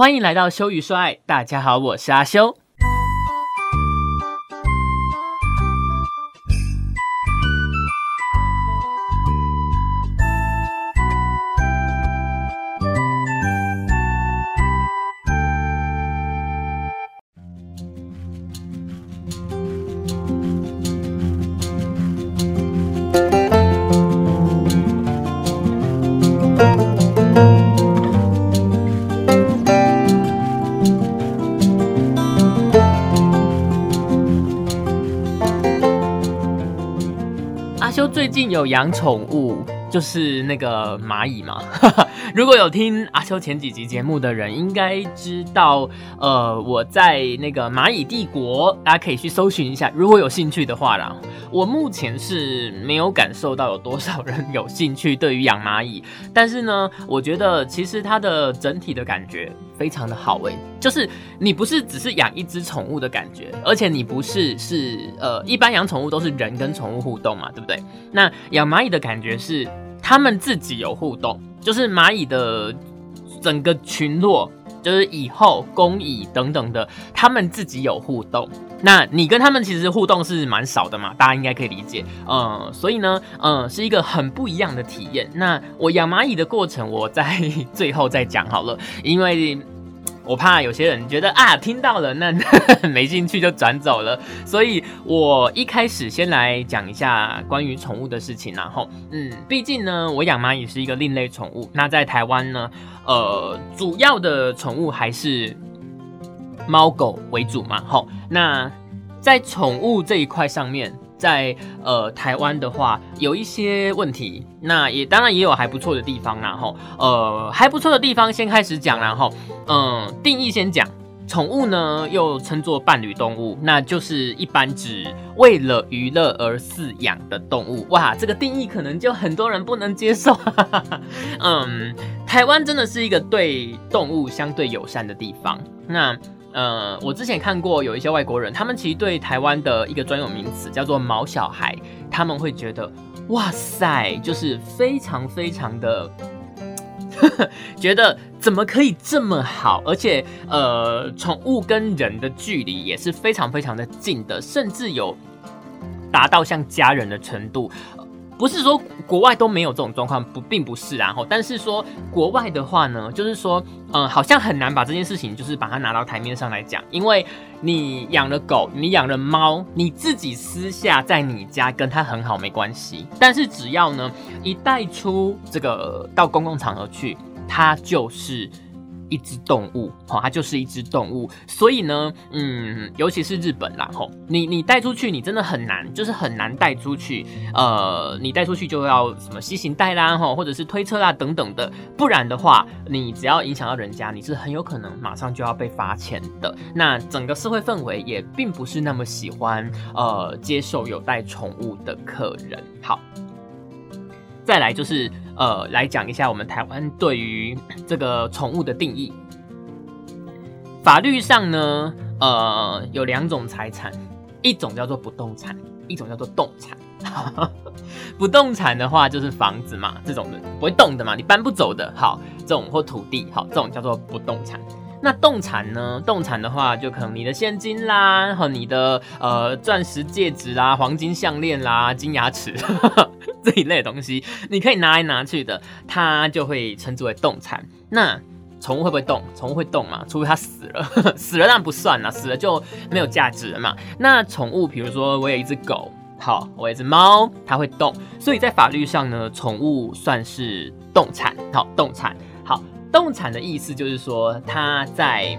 欢迎来到修与说爱，大家好，我是阿修。有养宠物，就是那个蚂蚁嘛。如果有听阿秋前几集节目的人，应该知道，呃，我在那个蚂蚁帝国，大家可以去搜寻一下。如果有兴趣的话啦，我目前是没有感受到有多少人有兴趣对于养蚂蚁，但是呢，我觉得其实它的整体的感觉非常的好诶，就是你不是只是养一只宠物的感觉，而且你不是是呃，一般养宠物都是人跟宠物互动嘛，对不对？那养蚂蚁的感觉是他们自己有互动。就是蚂蚁的整个群落，就是蚁后、工蚁等等的，他们自己有互动。那你跟他们其实互动是蛮少的嘛，大家应该可以理解。嗯，所以呢，嗯，是一个很不一样的体验。那我养蚂蚁的过程，我在 最后再讲好了，因为。我怕有些人觉得啊，听到了那 没兴趣就转走了，所以我一开始先来讲一下关于宠物的事情，然后，嗯，毕竟呢，我养蚂蚁是一个另类宠物。那在台湾呢，呃，主要的宠物还是猫狗为主嘛，吼。那在宠物这一块上面。在呃台湾的话，有一些问题，那也当然也有还不错的地方，然后呃还不错的地方先开始讲，然后嗯定义先讲，宠物呢又称作伴侣动物，那就是一般指为了娱乐而饲养的动物。哇，这个定义可能就很多人不能接受。嗯，台湾真的是一个对动物相对友善的地方。那呃，我之前看过有一些外国人，他们其实对台湾的一个专有名词叫做“毛小孩”，他们会觉得哇塞，就是非常非常的，觉得怎么可以这么好，而且呃，宠物跟人的距离也是非常非常的近的，甚至有达到像家人的程度。不是说国外都没有这种状况，不，并不是，然后，但是说国外的话呢，就是说，嗯，好像很难把这件事情，就是把它拿到台面上来讲，因为你养了狗，你养了猫，你自己私下在你家跟它很好没关系，但是只要呢一带出这个到公共场合去，它就是。一只动物，它就是一只动物，所以呢，嗯，尤其是日本啦，吼，你你带出去，你真的很难，就是很难带出去，呃，你带出去就要什么吸行带啦，吼，或者是推车啦等等的，不然的话，你只要影响到人家，你是很有可能马上就要被罚钱的。那整个社会氛围也并不是那么喜欢，呃，接受有带宠物的客人。好，再来就是。呃，来讲一下我们台湾对于这个宠物的定义。法律上呢，呃，有两种财产，一种叫做不动产，一种叫做动产。不动产的话就是房子嘛，这种的不会动的嘛，你搬不走的。好，这种或土地，好，这种叫做不动产。那动产呢？动产的话，就可能你的现金啦，和你的呃钻石戒指啦、黄金项链啦、金牙齿 这一类东西，你可以拿来拿去的，它就会称之为动产。那宠物会不会动？宠物会动嘛？除非它死了，死了当然不算啦，死了就没有价值了嘛。那宠物，比如说我有一只狗，好，我有一只猫，它会动，所以在法律上呢，宠物算是动产，好，动产，好。动产的意思就是说，它在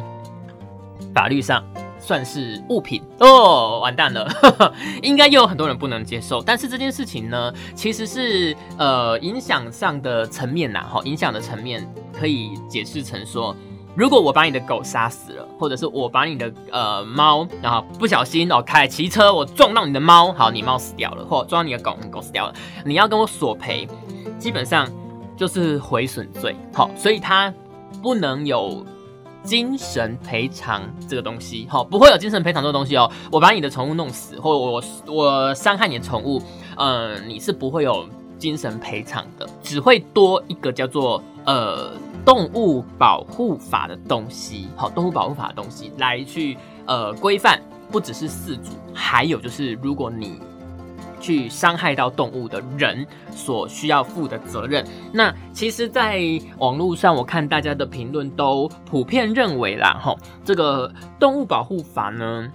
法律上算是物品哦，完蛋了，应该又有很多人不能接受。但是这件事情呢，其实是呃影响上的层面呐，哈，影响的层面可以解释成说，如果我把你的狗杀死了，或者是我把你的呃猫，然后不小心哦开骑车我撞到你的猫，好，你猫死掉了，或撞到你的狗，你狗死掉了，你要跟我索赔，基本上。就是毁损罪，好，所以他不能有精神赔偿这个东西，好，不会有精神赔偿这个东西哦。我把你的宠物弄死，或我我伤害你的宠物，嗯，你是不会有精神赔偿的，只会多一个叫做呃动物保护法的东西，好，动物保护法的东西来去呃规范，不只是饲主，还有就是如果你去伤害到动物的人所需要负的责任。那其实，在网络上我看大家的评论都普遍认为啦，吼，这个动物保护法呢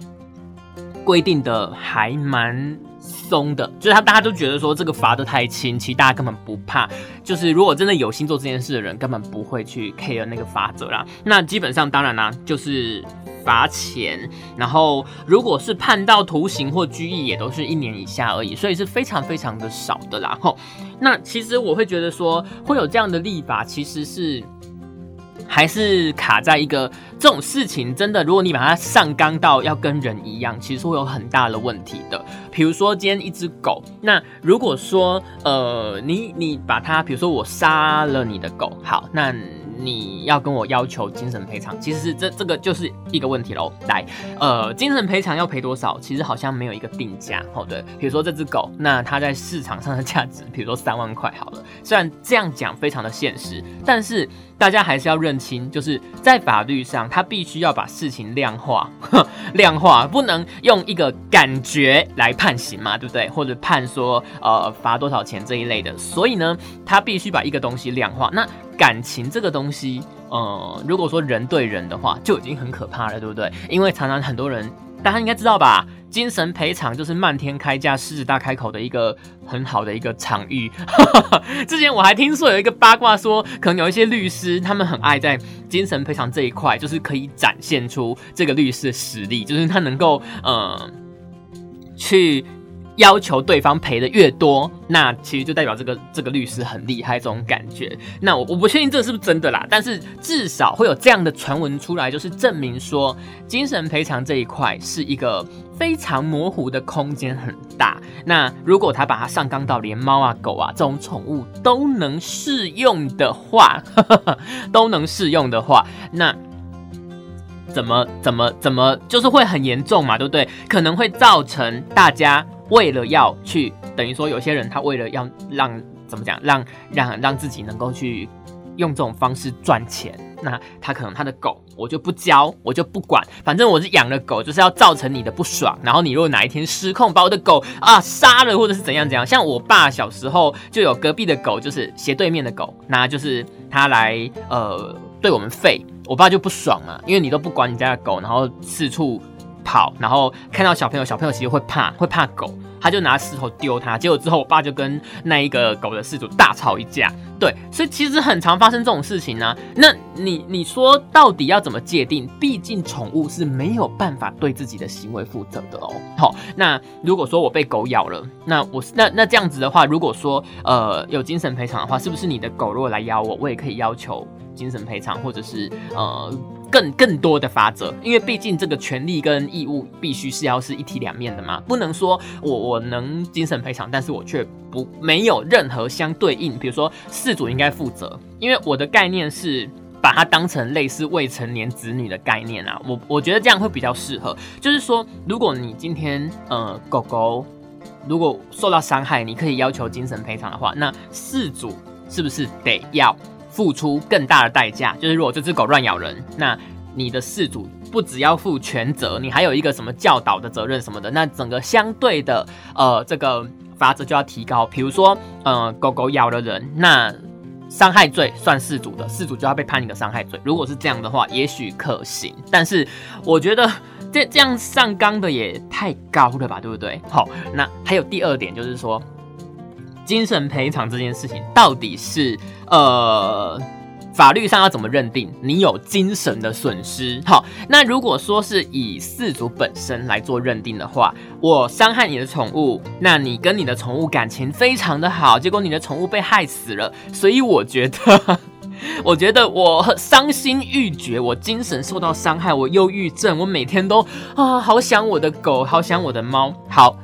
规定的还蛮。松的，就是他，大家都觉得说这个罚的太轻，其实大家根本不怕。就是如果真的有心做这件事的人，根本不会去 care 那个罚则啦。那基本上，当然啦，就是罚钱，然后如果是判到徒刑或拘役，也都是一年以下而已，所以是非常非常的少的啦。吼，那其实我会觉得说，会有这样的立法，其实是。还是卡在一个这种事情，真的，如果你把它上纲到要跟人一样，其实会有很大的问题的。比如说今天一只狗，那如果说呃，你你把它，比如说我杀了你的狗，好，那。你要跟我要求精神赔偿，其实是这这个就是一个问题喽。来，呃，精神赔偿要赔多少？其实好像没有一个定价，哦对。比如说这只狗，那它在市场上的价值，比如说三万块好了。虽然这样讲非常的现实，但是大家还是要认清，就是在法律上，他必须要把事情量化，量化不能用一个感觉来判刑嘛，对不对？或者判说呃罚多少钱这一类的。所以呢，他必须把一个东西量化。那感情这个东西，呃，如果说人对人的话，就已经很可怕了，对不对？因为常常很多人，大家应该知道吧，精神赔偿就是漫天开价、狮子大开口的一个很好的一个场域。之前我还听说有一个八卦说，可能有一些律师，他们很爱在精神赔偿这一块，就是可以展现出这个律师的实力，就是他能够，嗯，去。要求对方赔的越多，那其实就代表这个这个律师很厉害，这种感觉。那我我不确定这是不是真的啦，但是至少会有这样的传闻出来，就是证明说精神赔偿这一块是一个非常模糊的空间很大。那如果他把它上纲到连猫啊狗啊这种宠物都能适用的话，都能适用的话，那怎么怎么怎么就是会很严重嘛，对不对？可能会造成大家。为了要去，等于说有些人他为了要让怎么讲，让让让自己能够去用这种方式赚钱，那他可能他的狗我就不教，我就不管，反正我是养了狗，就是要造成你的不爽。然后你如果哪一天失控把我的狗啊杀了，或者是怎样怎样，像我爸小时候就有隔壁的狗，就是斜对面的狗，那就是他来呃对我们吠，我爸就不爽嘛，因为你都不管你家的狗，然后四处。跑，然后看到小朋友，小朋友其实会怕，会怕狗，他就拿石头丢他。结果之后，我爸就跟那一个狗的饲主大吵一架。对，所以其实很常发生这种事情呢。那你你说到底要怎么界定？毕竟宠物是没有办法对自己的行为负责的哦。好，那如果说我被狗咬了，那我那那这样子的话，如果说呃有精神赔偿的话，是不是你的狗如果来咬我，我也可以要求精神赔偿，或者是呃？更更多的法则，因为毕竟这个权利跟义务必须是要是一体两面的嘛，不能说我我能精神赔偿，但是我却不没有任何相对应，比如说事主应该负责，因为我的概念是把它当成类似未成年子女的概念啊，我我觉得这样会比较适合，就是说如果你今天呃狗狗如果受到伤害，你可以要求精神赔偿的话，那事主是不是得要？付出更大的代价，就是如果这只狗乱咬人，那你的饲主不只要负全责，你还有一个什么教导的责任什么的，那整个相对的呃这个罚则就要提高。比如说，呃狗狗咬了人，那伤害罪算事主的，事主就要被判一个伤害罪。如果是这样的话，也许可行，但是我觉得这这样上纲的也太高了吧，对不对？好，那还有第二点就是说。精神赔偿这件事情到底是呃法律上要怎么认定你有精神的损失？好，那如果说是以四主本身来做认定的话，我伤害你的宠物，那你跟你的宠物感情非常的好，结果你的宠物被害死了，所以我觉得，我觉得我伤心欲绝，我精神受到伤害，我忧郁症，我每天都啊好想我的狗，好想我的猫，好。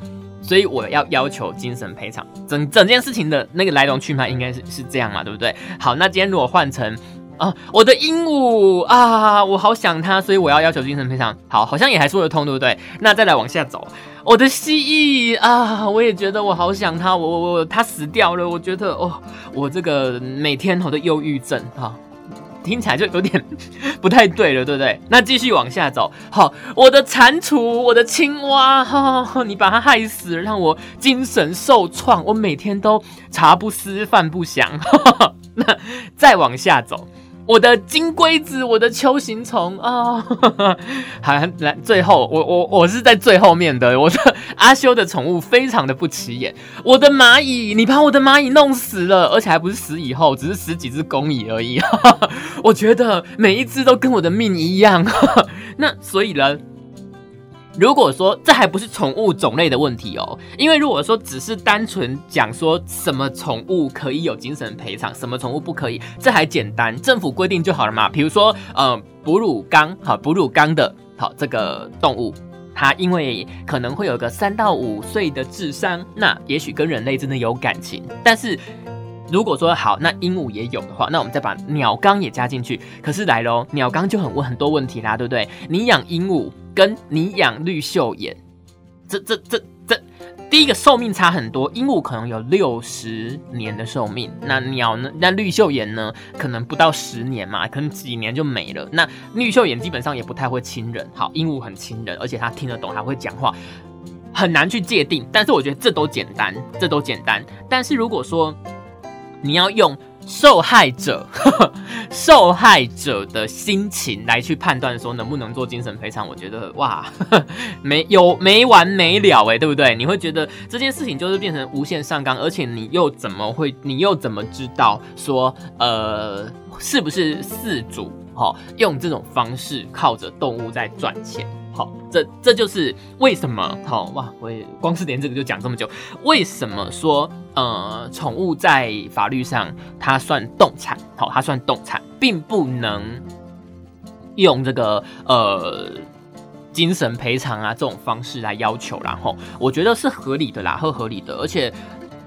所以我要要求精神赔偿，整整件事情的那个来龙去脉应该是是这样嘛，对不对？好，那今天如果换成啊，我的鹦鹉啊，我好想它，所以我要要求精神赔偿。好，好像也还说得通，对不对？那再来往下走，我的蜥蜴啊，我也觉得我好想它，我我我它死掉了，我觉得哦，我这个每天我的忧郁症啊。听起来就有点 不太对了，对不对？那继续往下走，好，我的蟾蜍，我的青蛙，哈，你把它害死了，让我精神受创，我每天都茶不思饭不想。那再往下走。我的金龟子，我的秋行虫啊，好，来最后，我我我是在最后面的，我的 阿修的宠物非常的不起眼。我的蚂蚁，你把我的蚂蚁弄死了，而且还不是死以后，只是死几只公蚁而已。哈 哈我觉得每一只都跟我的命一样。那所以呢？如果说这还不是宠物种类的问题哦，因为如果说只是单纯讲说什么宠物可以有精神赔偿，什么宠物不可以，这还简单，政府规定就好了嘛。比如说，呃，哺乳纲，好，哺乳纲的，好，这个动物，它因为可能会有个三到五岁的智商，那也许跟人类真的有感情。但是如果说好，那鹦鹉也有的话，那我们再把鸟缸也加进去。可是来喽，鸟缸就很问很多问题啦，对不对？你养鹦鹉。跟你养绿袖眼，这这这这，第一个寿命差很多。鹦鹉可能有六十年的寿命，那鸟呢？那绿袖眼呢？可能不到十年嘛，可能几年就没了。那绿袖眼基本上也不太会亲人，好，鹦鹉很亲人，而且它听得懂，还会讲话，很难去界定。但是我觉得这都简单，这都简单。但是如果说你要用。受害者，受害者的心情来去判断说能不能做精神赔偿，我觉得哇，没有没完没了哎，对不对？你会觉得这件事情就是变成无限上纲，而且你又怎么会，你又怎么知道说呃是不是四主哈用这种方式靠着动物在赚钱？好，这这就是为什么好哇！我也光是连这个就讲这么久，为什么说呃，宠物在法律上它算动产，好，它算动产，并不能用这个呃精神赔偿啊这种方式来要求，然后我觉得是合理的啦，合合理的，而且。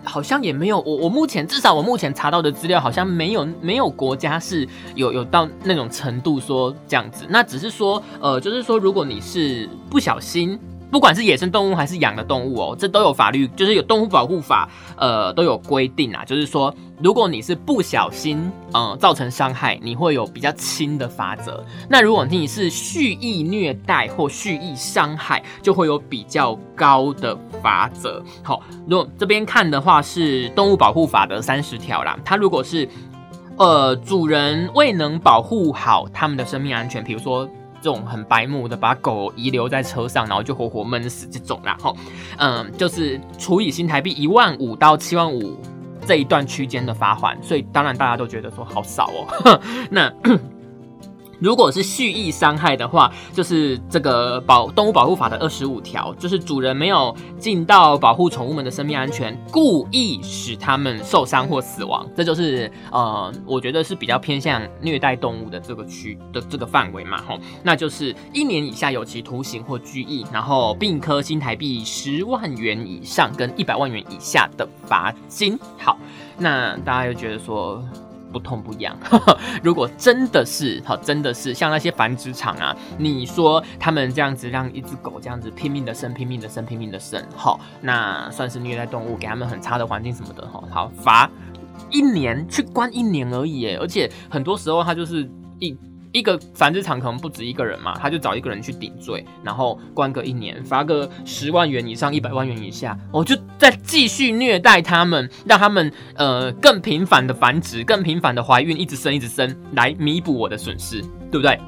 好像也没有，我我目前至少我目前查到的资料好像没有没有国家是有有到那种程度说这样子，那只是说呃，就是说如果你是不小心。不管是野生动物还是养的动物哦，这都有法律，就是有动物保护法，呃，都有规定啊。就是说，如果你是不小心，嗯，造成伤害，你会有比较轻的罚则。那如果你是蓄意虐待或蓄意伤害，就会有比较高的罚则。好，如果这边看的话是动物保护法的三十条啦。它如果是，呃，主人未能保护好他们的生命安全，比如说。这种很白目的，把狗遗留在车上，然后就活活闷死这种，然后，嗯，就是除以新台币一万五到七万五这一段区间的罚款，所以当然大家都觉得说好少哦，那。如果是蓄意伤害的话，就是这个保动物保护法的二十五条，就是主人没有尽到保护宠物们的生命安全，故意使他们受伤或死亡，这就是呃，我觉得是比较偏向虐待动物的这个区的这个范围嘛，吼，那就是一年以下有期徒刑或拘役，然后并科新台币十万元以上跟一百万元以下的罚金。好，那大家又觉得说。不痛不痒。如果真的是好，真的是像那些繁殖场啊，你说他们这样子让一只狗这样子拼命的生、拼命的生、拼命的生，好，那算是虐待动物，给他们很差的环境什么的，哈，好罚一年，去关一年而已，而且很多时候他就是一。一个繁殖场可能不止一个人嘛，他就找一个人去顶罪，然后关个一年，罚个十万元以上一百万元以下，我就再继续虐待他们，让他们呃更频繁的繁殖，更频繁的怀孕，一直生一直生，来弥补我的损失，对不对？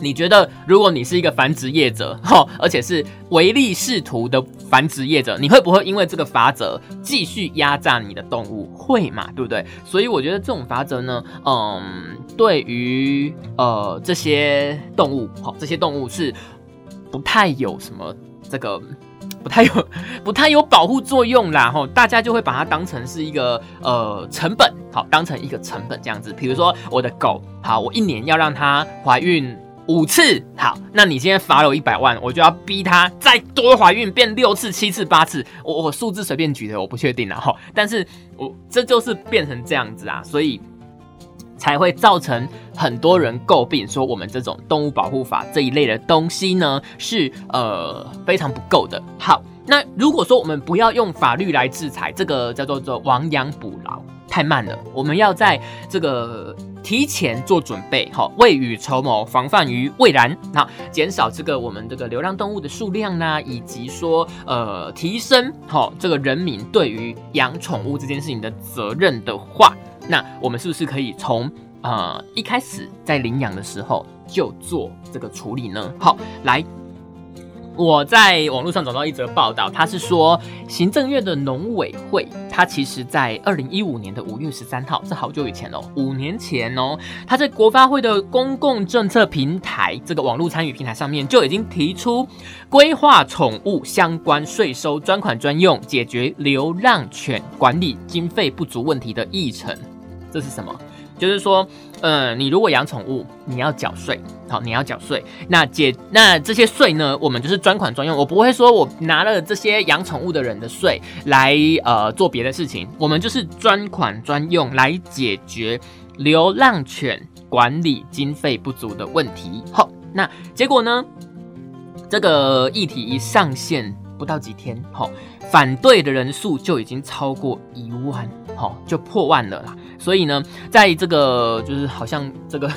你觉得，如果你是一个繁殖业者，哈，而且是唯利是图的繁殖业者，你会不会因为这个法则继续压榨你的动物？会嘛，对不对？所以我觉得这种法则呢，嗯，对于呃这些动物，好，这些动物是不太有什么这个不太有 不太有保护作用啦，哈，大家就会把它当成是一个呃成本，好，当成一个成本这样子。比如说我的狗，好，我一年要让它怀孕。五次好，那你今天罚了我一百万，我就要逼他再多怀孕变六次、七次、八次。我我数字随便举的，我不确定了哈。但是我这就是变成这样子啊，所以才会造成很多人诟病，说我们这种动物保护法这一类的东西呢是呃非常不够的。好，那如果说我们不要用法律来制裁，这个叫做做亡羊补牢太慢了。我们要在这个提前做准备，好，未雨绸缪，防范于未然，那减少这个我们这个流浪动物的数量呢，以及说呃提升好这个人民对于养宠物这件事情的责任的话，那我们是不是可以从呃一开始在领养的时候就做这个处理呢？好，来。我在网络上找到一则报道，他是说行政院的农委会，他其实在二零一五年的五月十三号，是好久以前哦，五年前哦，他在国发会的公共政策平台这个网络参与平台上面就已经提出规划宠物相关税收专款专用，解决流浪犬管理经费不足问题的议程。这是什么？就是说，呃，你如果养宠物，你要缴税，好，你要缴税。那解那这些税呢，我们就是专款专用。我不会说我拿了这些养宠物的人的税来呃做别的事情，我们就是专款专用来解决流浪犬管理经费不足的问题。好，那结果呢，这个议题一上线不到几天，好，反对的人数就已经超过一万，好，就破万了啦。所以呢，在这个就是好像这个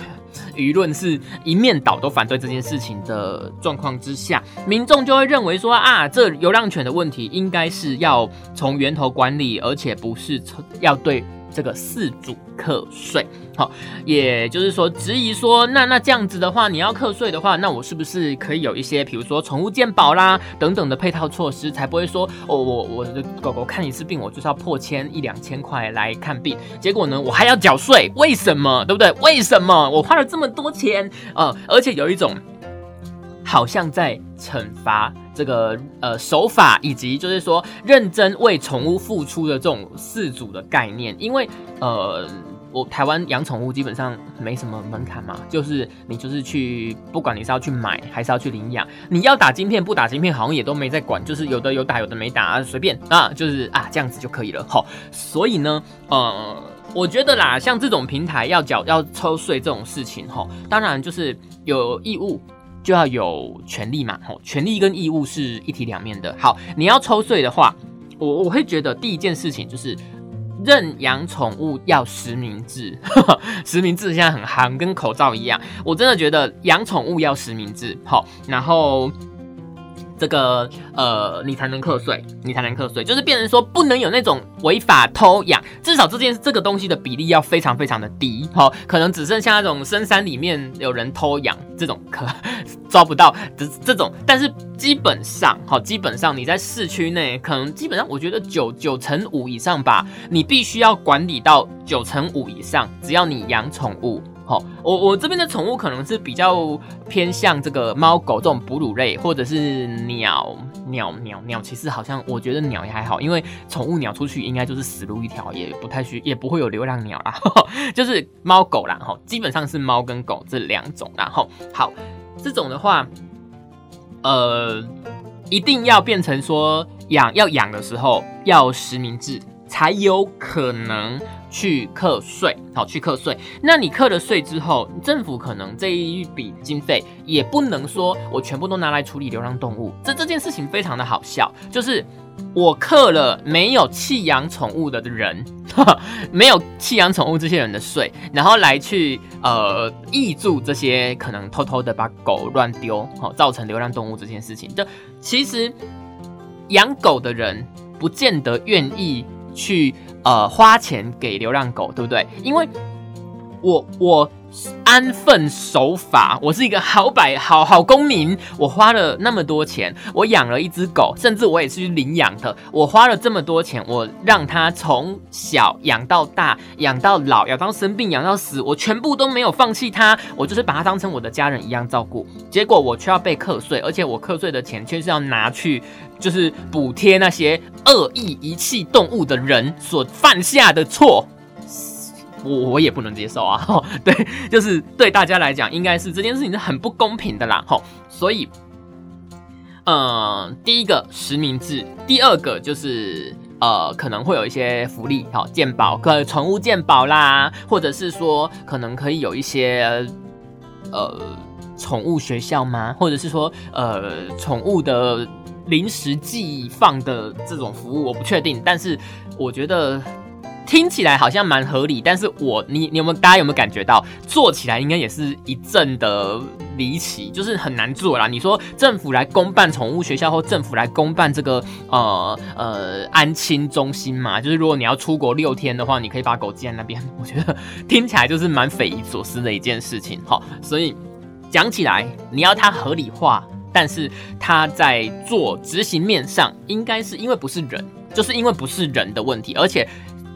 舆论是一面倒都反对这件事情的状况之下，民众就会认为说啊，这流浪犬的问题应该是要从源头管理，而且不是要对。这个四主课税，好，也就是说质疑说，那那这样子的话，你要课税的话，那我是不是可以有一些，比如说宠物健保啦等等的配套措施，才不会说，哦，我我的狗狗看一次病，我就是要破千一两千块来看病，结果呢，我还要缴税，为什么？对不对？为什么我花了这么多钱啊？而且有一种。好像在惩罚这个呃手法，以及就是说认真为宠物付出的这种饲主的概念，因为呃，我台湾养宠物基本上没什么门槛嘛，就是你就是去，不管你是要去买还是要去领养，你要打晶片不打晶片，好像也都没在管，就是有的有打有的没打，随便啊，就是啊这样子就可以了。好，所以呢，呃，我觉得啦，像这种平台要缴要抽税这种事情，哈，当然就是有义务。就要有权利嘛，吼，权利跟义务是一体两面的。好，你要抽税的话，我我会觉得第一件事情就是认养宠物要实名制，实名制现在很夯，跟口罩一样。我真的觉得养宠物要实名制，好，然后。这个呃，你才能课税，你才能课税，就是变成说不能有那种违法偷养，至少这件这个东西的比例要非常非常的低，好，可能只剩下那种深山里面有人偷养这种可抓不到这这种，但是基本上，好，基本上你在市区内，可能基本上我觉得九九成五以上吧，你必须要管理到九成五以上，只要你养宠物。我我这边的宠物可能是比较偏向这个猫狗这种哺乳类，或者是鸟鸟鸟鸟。其实好像我觉得鸟也还好，因为宠物鸟出去应该就是死路一条，也不太需也不会有流浪鸟啦。就是猫狗啦，哈，基本上是猫跟狗这两种。然后好，这种的话，呃，一定要变成说养要养的时候要实名制，才有可能。去课税，好去课税。那你课了税之后，政府可能这一笔经费也不能说我全部都拿来处理流浪动物。这这件事情非常的好笑，就是我课了没有弃养宠物的人，没有弃养宠物这些人的税，然后来去呃挹注这些可能偷偷的把狗乱丢，好造成流浪动物这件事情。就其实养狗的人不见得愿意去。呃，花钱给流浪狗，对不对？因为我我安分守法，我是一个好百好好公民。我花了那么多钱，我养了一只狗，甚至我也是去领养的。我花了这么多钱，我让它从小养到大，养到老，养到生病，养到死，我全部都没有放弃它。我就是把它当成我的家人一样照顾。结果我却要被课税，而且我课税的钱却是要拿去。就是补贴那些恶意遗弃动物的人所犯下的错，我我也不能接受啊！对，就是对大家来讲，应该是这件事情是很不公平的啦！吼，所以，呃，第一个实名制，第二个就是呃，可能会有一些福利，好，健保，可宠物健保啦，或者是说可能可以有一些呃宠物学校吗？或者是说呃宠物的。临时寄放的这种服务我不确定，但是我觉得听起来好像蛮合理，但是我你你有没有大家有没有感觉到做起来应该也是一阵的离奇，就是很难做啦。你说政府来公办宠物学校或政府来公办这个呃呃安亲中心嘛，就是如果你要出国六天的话，你可以把狗寄在那边，我觉得听起来就是蛮匪夷所思的一件事情。好，所以讲起来你要它合理化，但是它在做执行面上，应该是因为不是人，就是因为不是人的问题，而且。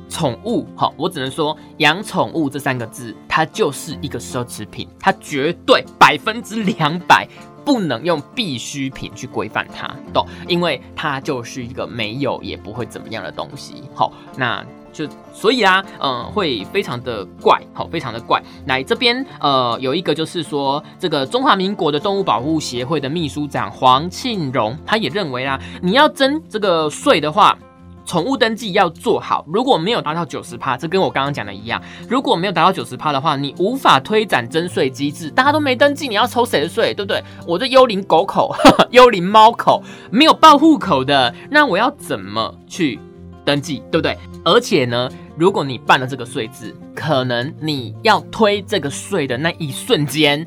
宠物，好，我只能说养宠物这三个字，它就是一个奢侈品，它绝对百分之两百不能用必需品去规范它，懂？因为它就是一个没有也不会怎么样的东西，好，那就所以啊，嗯，会非常的怪，好，非常的怪。来这边，呃，有一个就是说，这个中华民国的动物保护协会的秘书长黄庆荣，他也认为啦，你要征这个税的话。宠物登记要做好，如果没有达到九十趴，这跟我刚刚讲的一样，如果没有达到九十趴的话，你无法推展征税机制。大家都没登记，你要抽谁的税，对不对？我这幽灵狗口、幽灵猫口没有报户口的，那我要怎么去登记，对不对？而且呢，如果你办了这个税制，可能你要推这个税的那一瞬间，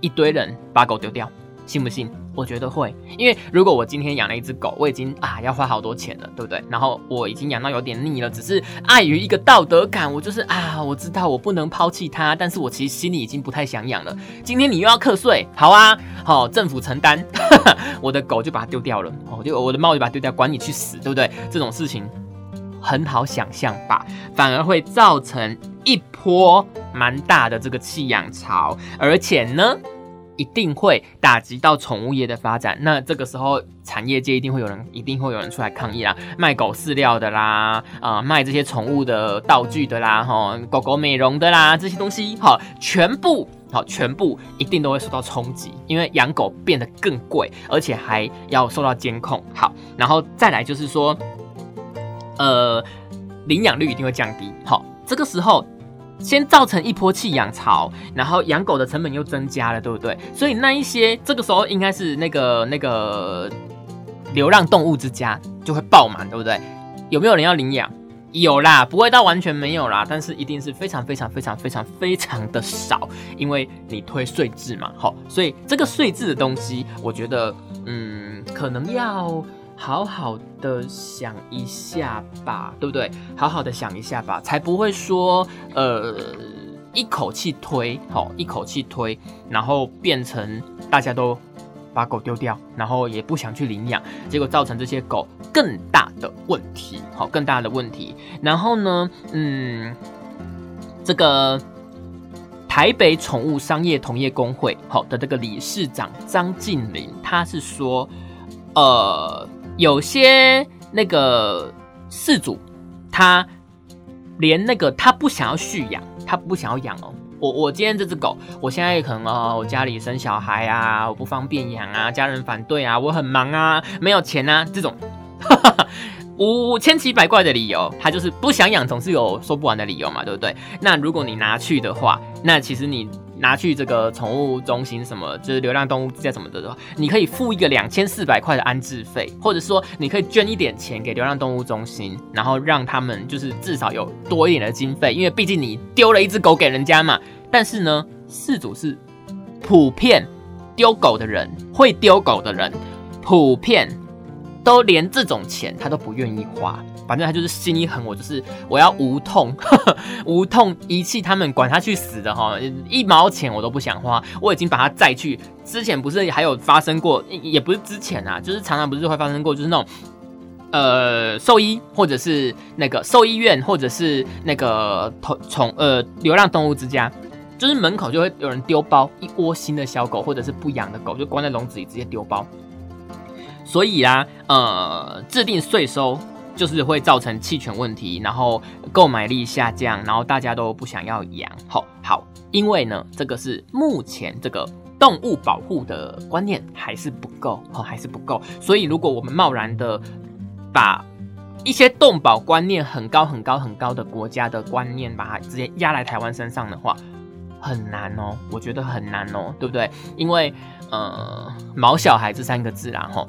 一堆人把狗丢掉，信不信？我觉得会，因为如果我今天养了一只狗，我已经啊要花好多钱了，对不对？然后我已经养到有点腻了，只是碍于一个道德感，我就是啊，我知道我不能抛弃它，但是我其实心里已经不太想养了。今天你又要课税，好啊，好，政府承担，我的狗就把它丢掉了，哦，就我的猫就把它丢掉，管你去死，对不对？这种事情很好想象吧，反而会造成一波蛮大的这个弃养潮，而且呢。一定会打击到宠物业的发展，那这个时候产业界一定会有人，一定会有人出来抗议啦，卖狗饲料的啦，啊，卖这些宠物的道具的啦，哈，狗狗美容的啦，这些东西，哈，全部，好，全部一定都会受到冲击，因为养狗变得更贵，而且还要受到监控，好，然后再来就是说，呃，领养率一定会降低，好，这个时候。先造成一波弃养潮，然后养狗的成本又增加了，对不对？所以那一些这个时候应该是那个那个流浪动物之家就会爆满，对不对？有没有人要领养？有啦，不会到完全没有啦，但是一定是非常非常非常非常非常的少，因为你推税制嘛，好，所以这个税制的东西，我觉得嗯，可能要。好好的想一下吧，对不对？好好的想一下吧，才不会说呃一口气推，好一口气推，然后变成大家都把狗丢掉，然后也不想去领养，结果造成这些狗更大的问题，好更大的问题。然后呢，嗯，这个台北宠物商业同业工会好的这个理事长张静玲，他是说，呃。有些那个饲主，他连那个他不想要蓄养，他不想要养哦。我我今天这只狗，我现在可能哦，我家里生小孩啊，我不方便养啊，家人反对啊，我很忙啊，没有钱啊，这种 五千奇百怪的理由，他就是不想养，总是有说不完的理由嘛，对不对？那如果你拿去的话，那其实你。拿去这个宠物中心什么，就是流浪动物之家什么的的话，你可以付一个两千四百块的安置费，或者说你可以捐一点钱给流浪动物中心，然后让他们就是至少有多一点的经费，因为毕竟你丢了一只狗给人家嘛。但是呢，事主是普遍丢狗的人，会丢狗的人，普遍都连这种钱他都不愿意花。反正他就是心一狠，我就是我要无痛 无痛遗弃他们，管他去死的哈，一毛钱我都不想花。我已经把他载去，之前不是还有发生过，也不是之前啊，就是常常不是会发生过，就是那种呃兽医或者是那个兽医院或者是那个宠宠呃流浪动物之家，就是门口就会有人丢包一窝新的小狗或者是不养的狗，就关在笼子里直接丢包。所以啊，呃，制定税收。就是会造成弃权问题，然后购买力下降，然后大家都不想要养。好，好，因为呢，这个是目前这个动物保护的观念还是不够，哦，还是不够。所以，如果我们贸然的把一些动保观念很高、很高、很高的国家的观念，把它直接压来台湾身上的话，很难哦。我觉得很难哦，对不对？因为呃，毛小孩这三个字啦，吼。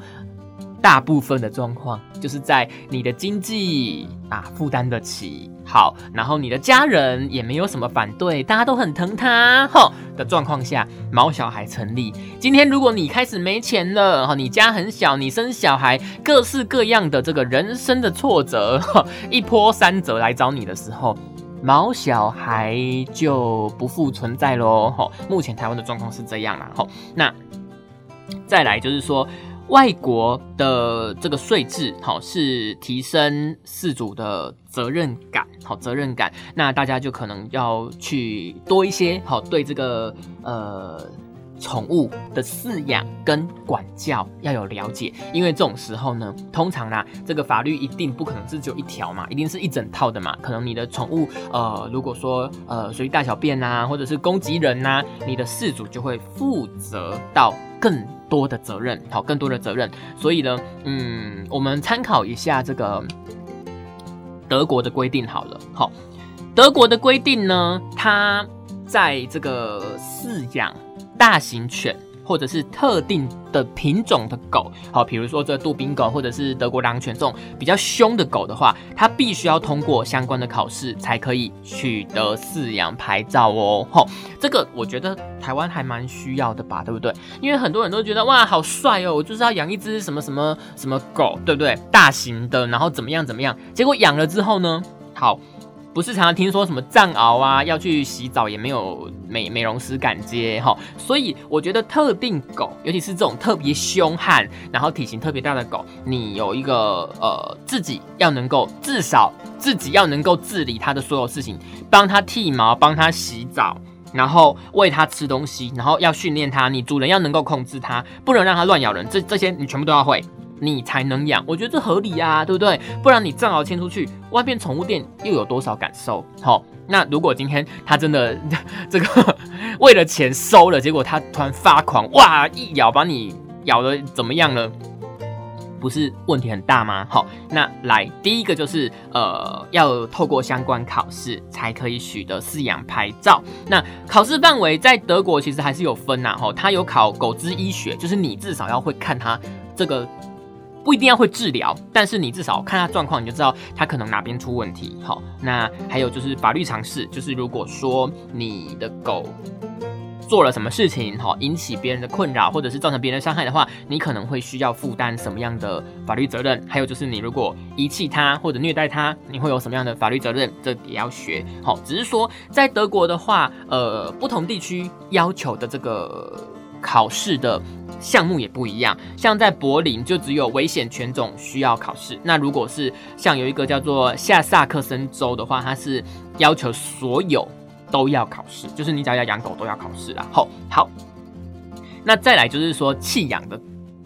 大部分的状况就是在你的经济啊负担得起，好，然后你的家人也没有什么反对，大家都很疼他，吼的状况下，毛小孩成立。今天如果你开始没钱了，哈，你家很小，你生小孩，各式各样的这个人生的挫折，一波三折来找你的时候，毛小孩就不复存在喽。吼，目前台湾的状况是这样啦。吼，那再来就是说。外国的这个税制，好是提升饲主的责任感，好责任感，那大家就可能要去多一些，好对这个呃宠物的饲养跟管教要有了解，因为这种时候呢，通常呢，这个法律一定不可能是只有一条嘛，一定是一整套的嘛，可能你的宠物呃，如果说呃随地大小便呐，或者是攻击人呐，你的饲主就会负责到更。多的责任，好，更多的责任，所以呢，嗯，我们参考一下这个德国的规定好了，好，德国的规定呢，它在这个饲养大型犬。或者是特定的品种的狗，好，比如说这杜宾狗或者是德国狼犬这种比较凶的狗的话，它必须要通过相关的考试才可以取得饲养牌照哦。吼，这个我觉得台湾还蛮需要的吧，对不对？因为很多人都觉得哇，好帅哦，我就是要养一只什么什么什么狗，对不对？大型的，然后怎么样怎么样？结果养了之后呢，好。不是常常听说什么藏獒啊要去洗澡也没有美美容师敢接哈，所以我觉得特定狗，尤其是这种特别凶悍，然后体型特别大的狗，你有一个呃自己要能够至少自己要能够治理它的所有事情，帮它剃毛，帮它洗澡，然后喂它吃东西，然后要训练它，你主人要能够控制它，不能让它乱咬人，这这些你全部都要会。你才能养，我觉得这合理呀，对不对？不然你正好牵出去，外面宠物店又有多少感受？好，那如果今天他真的 这个 为了钱收了，结果他突然发狂，哇，一咬把你咬的怎么样了？不是问题很大吗？好，那来第一个就是呃，要透过相关考试才可以取得饲养牌照。那考试范围在德国其实还是有分呐，哈，他有考狗之医学，就是你至少要会看它这个。不一定要会治疗，但是你至少看它状况，你就知道它可能哪边出问题。好，那还有就是法律常识，就是如果说你的狗做了什么事情，好引起别人的困扰，或者是造成别人伤害的话，你可能会需要负担什么样的法律责任？还有就是你如果遗弃它或者虐待它，你会有什么样的法律责任？这也要学。好，只是说在德国的话，呃，不同地区要求的这个。考试的项目也不一样，像在柏林就只有危险犬种需要考试。那如果是像有一个叫做下萨克森州的话，它是要求所有都要考试，就是你只要要养狗都要考试啦。好，好，那再来就是说弃养的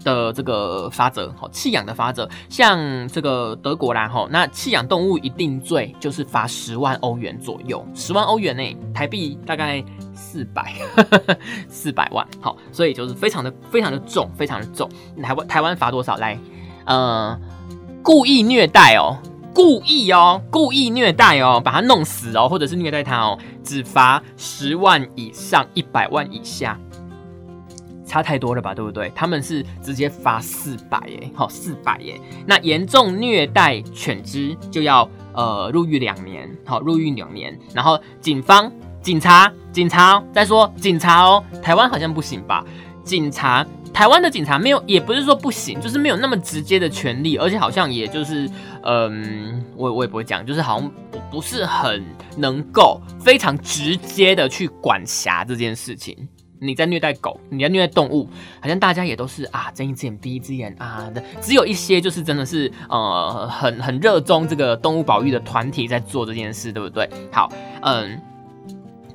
的这个法则，好，弃养的法则，像这个德国啦，吼，那弃养动物一定罪就是罚十万欧元左右，十万欧元呢，台币大概。四百 四百万，好，所以就是非常的非常的重，非常的重。台湾台湾罚多少？来，呃，故意虐待哦，故意哦，故意虐待哦，把他弄死哦，或者是虐待他哦，只罚十万以上一百万以下，差太多了吧？对不对？他们是直接罚四百耶，好，四百耶。那严重虐待犬只就要呃入狱两年，好，入狱两年。然后警方。警察，警察，再说警察哦，台湾好像不行吧？警察，台湾的警察没有，也不是说不行，就是没有那么直接的权利，而且好像也就是，嗯，我我也不会讲，就是好像不不是很能够非常直接的去管辖这件事情。你在虐待狗，你在虐待动物，好像大家也都是啊睁一只眼闭一只眼啊的，只有一些就是真的是呃很很热衷这个动物保育的团体在做这件事，对不对？好，嗯。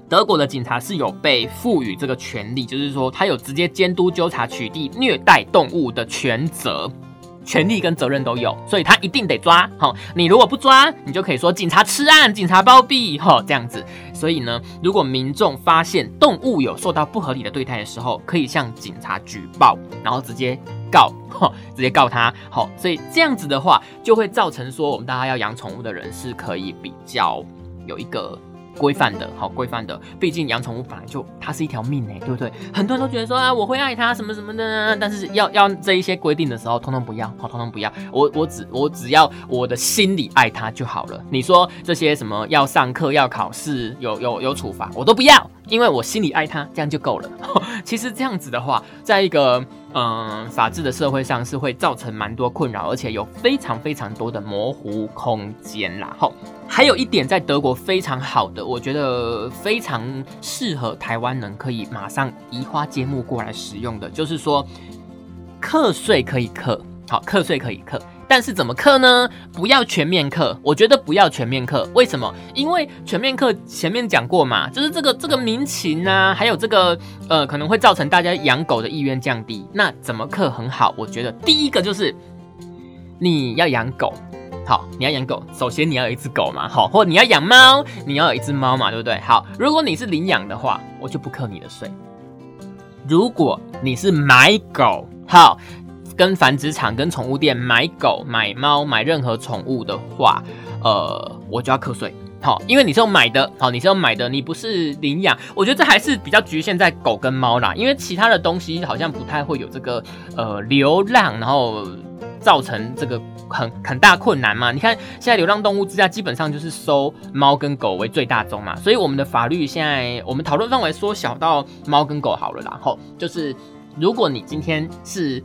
德国的警察是有被赋予这个权利，就是说他有直接监督、纠察、取缔虐待动物的权责、权利跟责任都有，所以他一定得抓。好，你如果不抓，你就可以说警察吃案、警察包庇，哈，这样子。所以呢，如果民众发现动物有受到不合理的对待的时候，可以向警察举报，然后直接告，哈，直接告他。好，所以这样子的话，就会造成说我们大家要养宠物的人是可以比较有一个。规范的，好规范的。毕竟养宠物本来就它是一条命哎，对不对？很多人都觉得说啊，我会爱它什么什么的，但是要要这一些规定的时候，通通不要，好，通通不要。我我只我只要我的心里爱它就好了。你说这些什么要上课、要考试、有有有处罚，我都不要，因为我心里爱它，这样就够了。其实这样子的话，在一个嗯法治的社会上是会造成蛮多困扰，而且有非常非常多的模糊空间啦。好，还有一点在德国非常好的，我觉得非常适合台湾人可以马上移花接木过来使用的，就是说课税可以课，好课税可以课。但是怎么克呢？不要全面克，我觉得不要全面克。为什么？因为全面克前面讲过嘛，就是这个这个民情啊，还有这个呃，可能会造成大家养狗的意愿降低。那怎么克很好？我觉得第一个就是你要养狗，好，你要养狗，首先你要有一只狗嘛，好，或你要养猫，你要有一只猫嘛，对不对？好，如果你是领养的话，我就不克你的税。如果你是买狗，好。跟繁殖场、跟宠物店买狗、买猫、买任何宠物的话，呃，我就要课税。好，因为你是用买的，好，你是用买的，你不是领养。我觉得这还是比较局限在狗跟猫啦，因为其他的东西好像不太会有这个呃流浪，然后造成这个很很大困难嘛。你看现在流浪动物之家基本上就是收猫跟狗为最大宗嘛，所以我们的法律现在我们讨论范围缩小到猫跟狗好了，然后就是如果你今天是。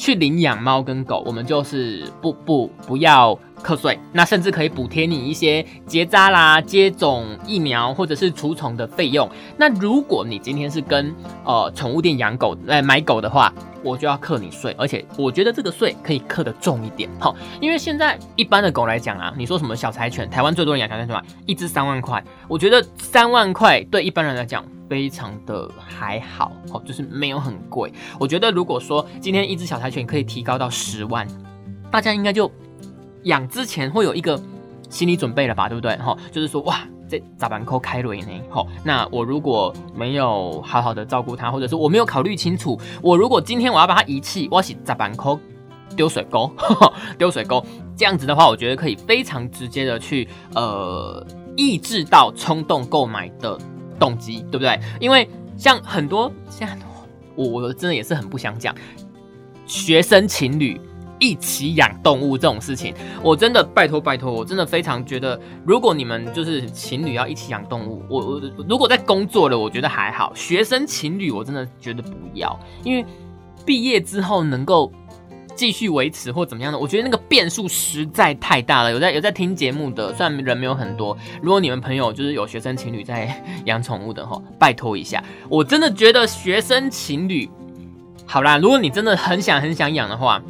去领养猫跟狗，我们就是不不不要课税，那甚至可以补贴你一些结扎啦、接种疫苗或者是除虫的费用。那如果你今天是跟呃宠物店养狗来买狗的话，我就要课你税，而且我觉得这个税可以课的重一点，好，因为现在一般的狗来讲啊，你说什么小柴犬，台湾最多人养小柴犬嘛，一只三万块，我觉得三万块对一般人来讲。非常的还好，哦，就是没有很贵。我觉得如果说今天一只小柴犬可以提高到十万，大家应该就养之前会有一个心理准备了吧，对不对？哈，就是说哇，这咋办扣开瑞呢？好，那我如果没有好好的照顾它，或者是我没有考虑清楚，我如果今天我要把它遗弃，我是咋办扣丢水沟，丢水沟，这样子的话，我觉得可以非常直接的去呃抑制到冲动购买的。动机对不对？因为像很多现在，我我真的也是很不想讲学生情侣一起养动物这种事情。我真的拜托拜托，我真的非常觉得，如果你们就是情侣要一起养动物，我我如果在工作了，我觉得还好。学生情侣我真的觉得不要，因为毕业之后能够。继续维持或怎么样的，我觉得那个变数实在太大了。有在有在听节目的，虽然人没有很多，如果你们朋友就是有学生情侣在养宠物的话，拜托一下。我真的觉得学生情侣，好啦，如果你真的很想很想养的话，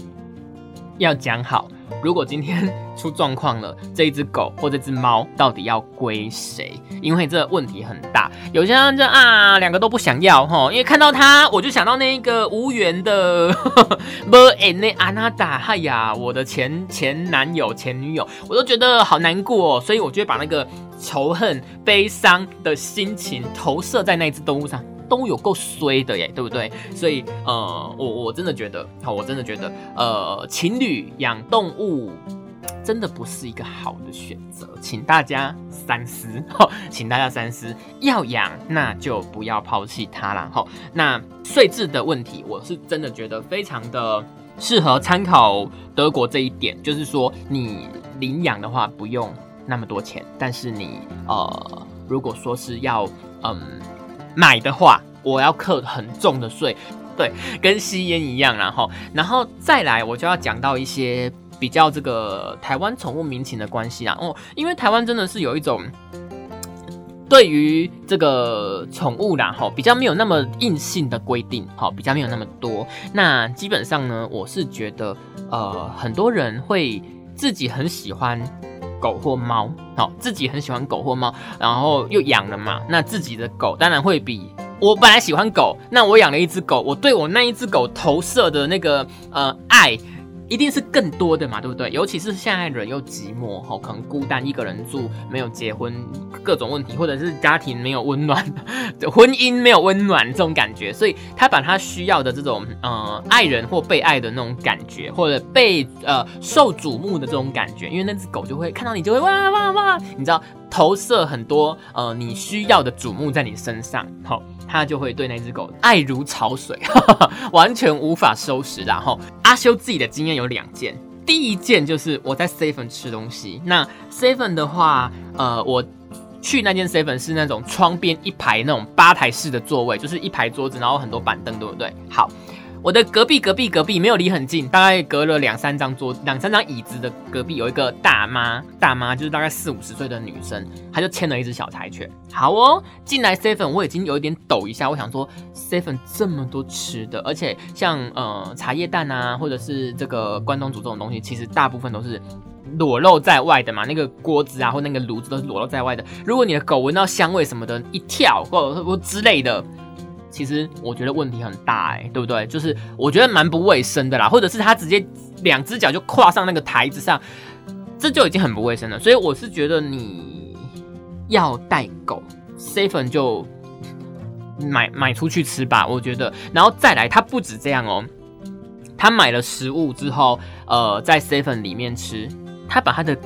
要讲好。如果今天出状况了，这一只狗或这只猫到底要归谁？因为这问题很大。有些人就啊，两个都不想要哈，因为看到它，我就想到那个无缘的 不诶那阿娜达，嗨呀，我的前前男友、前女友，我都觉得好难过，哦所以我就会把那个仇恨、悲伤的心情投射在那只动物上。都有够衰的耶，对不对？所以呃，我我真的觉得，好，我真的觉得，呃，情侣养动物真的不是一个好的选择，请大家三思，请大家三思，要养那就不要抛弃它了，哈。那税制的问题，我是真的觉得非常的适合参考德国这一点，就是说你领养的话不用那么多钱，但是你呃，如果说是要嗯。买的话，我要课很重的税，对，跟吸烟一样，然后，然后再来，我就要讲到一些比较这个台湾宠物民情的关系啦，哦，因为台湾真的是有一种对于这个宠物啦，哈，比较没有那么硬性的规定，好，比较没有那么多。那基本上呢，我是觉得，呃，很多人会自己很喜欢。狗或猫，好，自己很喜欢狗或猫，然后又养了嘛，那自己的狗当然会比我本来喜欢狗，那我养了一只狗，我对我那一只狗投射的那个呃爱，一定是更多的嘛，对不对？尤其是现在人又寂寞，吼，可能孤单一个人住，没有结婚，各种问题，或者是家庭没有温暖，婚姻没有温暖这种感觉，所以他把他需要的这种 呃爱人或被爱的那种感觉，或者被呃受瞩目的这种感觉，因为那只狗就会看到你就会哇哇哇，你知道投射很多呃你需要的瞩目在你身上，好。他就会对那只狗爱如潮水，完全无法收拾。然后阿修自己的经验有两件，第一件就是我在 seven 吃东西。那 seven 的话，呃，我去那间 seven 是那种窗边一排那种吧台式的座位，就是一排桌子，然后很多板凳，对不对？好。我的隔壁隔壁隔壁没有离很近，大概隔了两三张桌两三张椅子的隔壁有一个大妈，大妈就是大概四五十岁的女生，她就牵了一只小柴犬。好哦，进来 seven 我已经有一点抖一下，我想说 seven 这么多吃的，而且像呃茶叶蛋啊，或者是这个关东煮这种东西，其实大部分都是裸露在外的嘛，那个锅子啊或那个炉子都是裸露在外的。如果你的狗闻到香味什么的，一跳或者或之类的。其实我觉得问题很大哎，对不对？就是我觉得蛮不卫生的啦，或者是他直接两只脚就跨上那个台子上，这就已经很不卫生了。所以我是觉得你要带狗，seven 就买买出去吃吧。我觉得，然后再来，他不止这样哦，他买了食物之后，呃，在 seven 里面吃，他把他的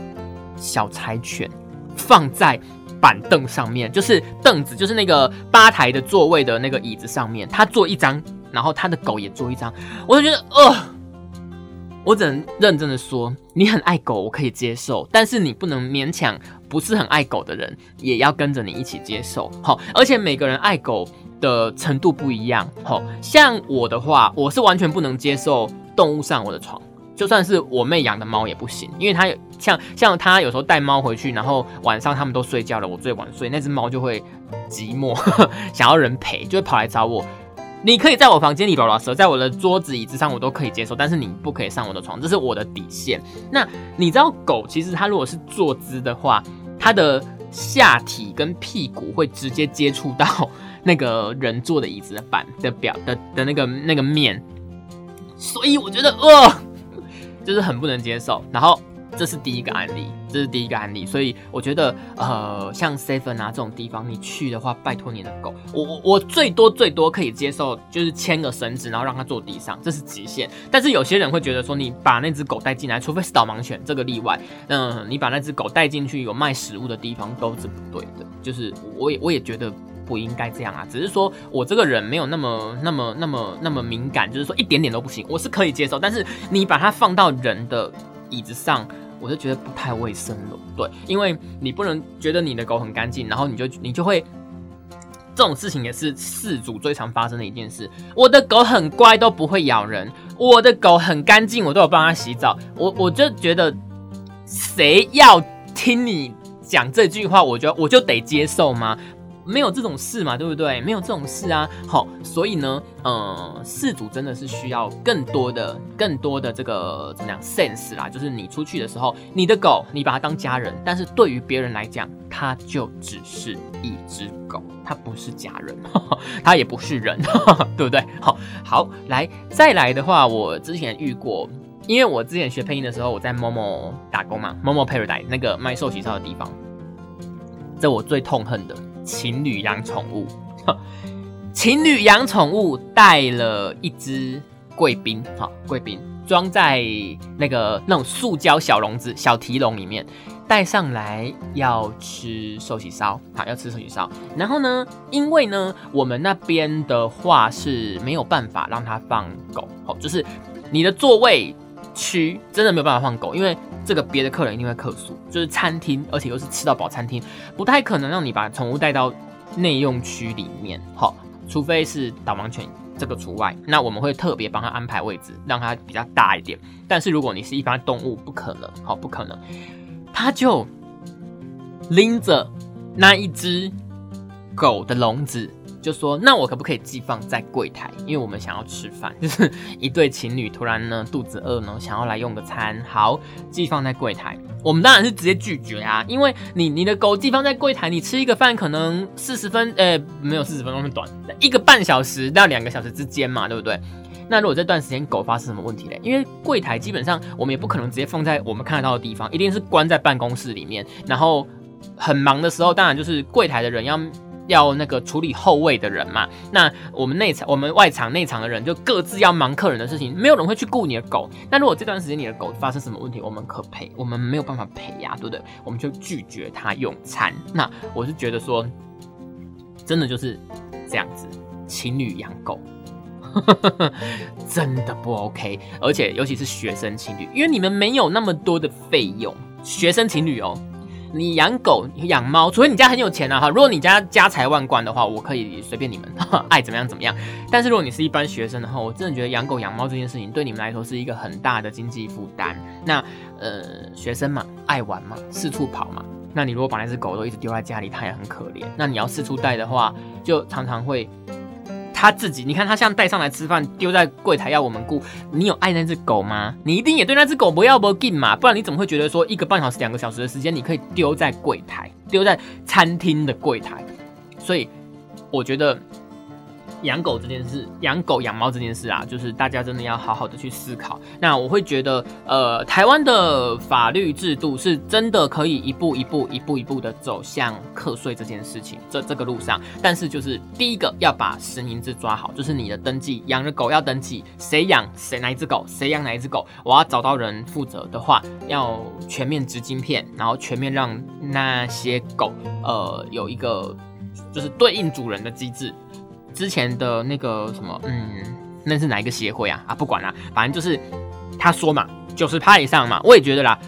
小柴犬放在。板凳上面就是凳子，就是那个吧台的座位的那个椅子上面，他坐一张，然后他的狗也坐一张，我就觉得，呃，我只能认真的说，你很爱狗，我可以接受，但是你不能勉强不是很爱狗的人也要跟着你一起接受，好，而且每个人爱狗的程度不一样，好，像我的话，我是完全不能接受动物上我的床。就算是我妹养的猫也不行，因为它像像它有时候带猫回去，然后晚上他们都睡觉了，我最晚睡，那只猫就会寂寞，想要人陪，就会跑来找我。你可以在我房间里拉拉舌，在我的桌子椅子上我都可以接受，但是你不可以上我的床，这是我的底线。那你知道狗其实它如果是坐姿的话，它的下体跟屁股会直接接触到那个人坐的椅子的板的表的的那个那个面，所以我觉得呃。就是很不能接受，然后这是第一个案例，这是第一个案例，所以我觉得，呃，像 seven 啊这种地方，你去的话，拜托你的狗，我我我最多最多可以接受，就是牵个绳子，然后让它坐地上，这是极限。但是有些人会觉得说，你把那只狗带进来，除非是导盲犬，这个例外，嗯，你把那只狗带进去有卖食物的地方都是不对的，就是我也我也觉得。不应该这样啊！只是说我这个人没有那么、那么、那么、那么敏感，就是说一点点都不行，我是可以接受。但是你把它放到人的椅子上，我就觉得不太卫生了。对，因为你不能觉得你的狗很干净，然后你就你就会这种事情也是事主最常发生的一件事。我的狗很乖，都不会咬人；我的狗很干净，我都有帮它洗澡。我我就觉得谁要听你讲这句话，我觉得我就得接受吗？没有这种事嘛，对不对？没有这种事啊，好，所以呢，呃，事主真的是需要更多的、更多的这个怎么样 sense 啦，就是你出去的时候，你的狗你把它当家人，但是对于别人来讲，它就只是一只狗，它不是家人，它也不是人，对不对？好，好，来再来的话，我之前遇过，因为我之前学配音的时候，我在某某打工嘛，某某 paradise 那个卖寿喜烧的地方，这我最痛恨的。情侣养宠物，情侣养宠物带了一只贵宾，哈，贵宾装在那个那种塑胶小笼子、小提笼里面，带上来要吃寿喜烧，好，要吃寿喜烧。然后呢，因为呢，我们那边的话是没有办法让它放狗，好，就是你的座位区真的没有办法放狗，因为。这个别的客人一定会客诉，就是餐厅，而且又是吃到饱餐厅，不太可能让你把宠物带到内用区里面，好，除非是导盲犬这个除外，那我们会特别帮他安排位置，让它比较大一点。但是如果你是一般动物，不可能，好，不可能，他就拎着那一只狗的笼子就说那我可不可以寄放在柜台？因为我们想要吃饭，就是一对情侣突然呢肚子饿呢，想要来用个餐，好寄放在柜台。我们当然是直接拒绝啊，因为你你的狗寄放在柜台，你吃一个饭可能四十分，呃，没有四十分钟那么短，一个半小时到两个小时之间嘛，对不对？那如果这段时间狗发生什么问题嘞？因为柜台基本上我们也不可能直接放在我们看得到的地方，一定是关在办公室里面。然后很忙的时候，当然就是柜台的人要要那个处理后位的人嘛。那我们内场、我们外场、内场的人就各自要忙客人的事情，没有人会去顾你的狗。那如果这段时间你的狗发生什么问题，我们可赔？我们没有办法赔呀，对不对？我们就拒绝他用餐。那我是觉得说，真的就是这样子，情侣养狗。真的不 OK，而且尤其是学生情侣，因为你们没有那么多的费用。学生情侣哦，你养狗养猫，除非你家很有钱啊哈。如果你家家财万贯的话，我可以随便你们 爱怎么样怎么样。但是如果你是一般学生的话，我真的觉得养狗养猫这件事情对你们来说是一个很大的经济负担。那呃，学生嘛，爱玩嘛，四处跑嘛。那你如果把那只狗都一直丢在家里，它也很可怜。那你要四处带的话，就常常会。他自己，你看他像带上来吃饭，丢在柜台要我们顾。你有爱那只狗吗？你一定也对那只狗不要不敬嘛，不然你怎么会觉得说一个半小时、两个小时的时间，你可以丢在柜台，丢在餐厅的柜台？所以我觉得。养狗这件事，养狗养猫这件事啊，就是大家真的要好好的去思考。那我会觉得，呃，台湾的法律制度是真的可以一步一步、一步一步的走向课税这件事情，这这个路上。但是就是第一个要把实名制抓好，就是你的登记，养的狗要登记，谁养谁哪一只狗，谁养哪一只狗，我要找到人负责的话，要全面植晶片，然后全面让那些狗，呃，有一个就是对应主人的机制。之前的那个什么，嗯，那是哪一个协会啊？啊，不管啦，反正就是他说嘛，九十趴以上嘛，我也觉得啦，